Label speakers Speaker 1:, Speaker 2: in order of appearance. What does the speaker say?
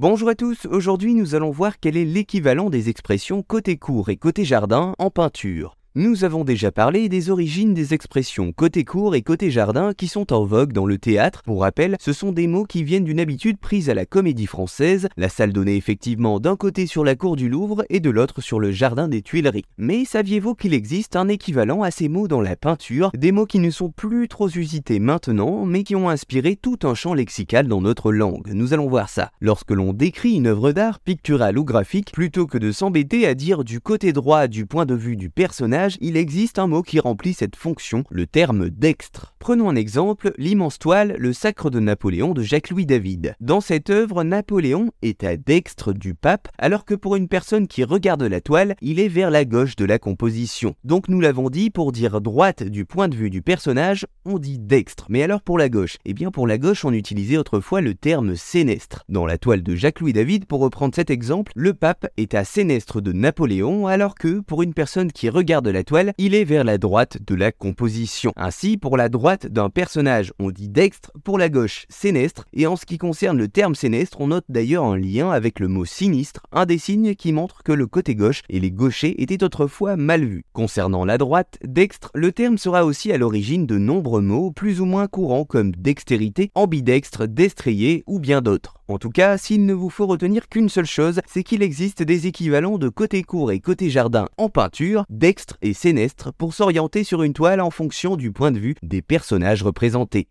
Speaker 1: Bonjour à tous, aujourd'hui nous allons voir quel est l'équivalent des expressions côté court et côté jardin en peinture. Nous avons déjà parlé des origines des expressions côté court et côté jardin qui sont en vogue dans le théâtre. Pour rappel, ce sont des mots qui viennent d'une habitude prise à la comédie française, la salle donnée effectivement d'un côté sur la cour du Louvre et de l'autre sur le jardin des Tuileries. Mais saviez-vous qu'il existe un équivalent à ces mots dans la peinture, des mots qui ne sont plus trop usités maintenant, mais qui ont inspiré tout un champ lexical dans notre langue. Nous allons voir ça. Lorsque l'on décrit une œuvre d'art, picturale ou graphique, plutôt que de s'embêter à dire du côté droit du point de vue du personnage, il existe un mot qui remplit cette fonction, le terme dextre. Prenons un exemple, l'immense toile Le Sacre de Napoléon de Jacques-Louis David. Dans cette œuvre, Napoléon est à dextre du pape, alors que pour une personne qui regarde la toile, il est vers la gauche de la composition. Donc nous l'avons dit, pour dire droite du point de vue du personnage, on dit dextre. Mais alors pour la gauche? Eh bien pour la gauche, on utilisait autrefois le terme sénestre. Dans la toile de Jacques-Louis David, pour reprendre cet exemple, le pape est à sénestre de Napoléon, alors que pour une personne qui regarde la toile, il est vers la droite de la composition. Ainsi, pour la droite d'un personnage, on dit dextre, pour la gauche, sénestre, et en ce qui concerne le terme sénestre, on note d'ailleurs un lien avec le mot sinistre, un des signes qui montre que le côté gauche et les gauchers étaient autrefois mal vus. Concernant la droite, dextre, le terme sera aussi à l'origine de nombreux mots plus ou moins courants comme dextérité, ambidextre, destrier ou bien d'autres. En tout cas, s'il ne vous faut retenir qu'une seule chose, c'est qu'il existe des équivalents de côté court et côté jardin en peinture, dextre et sénestre, pour s'orienter sur une toile en fonction du point de vue des personnages représentés.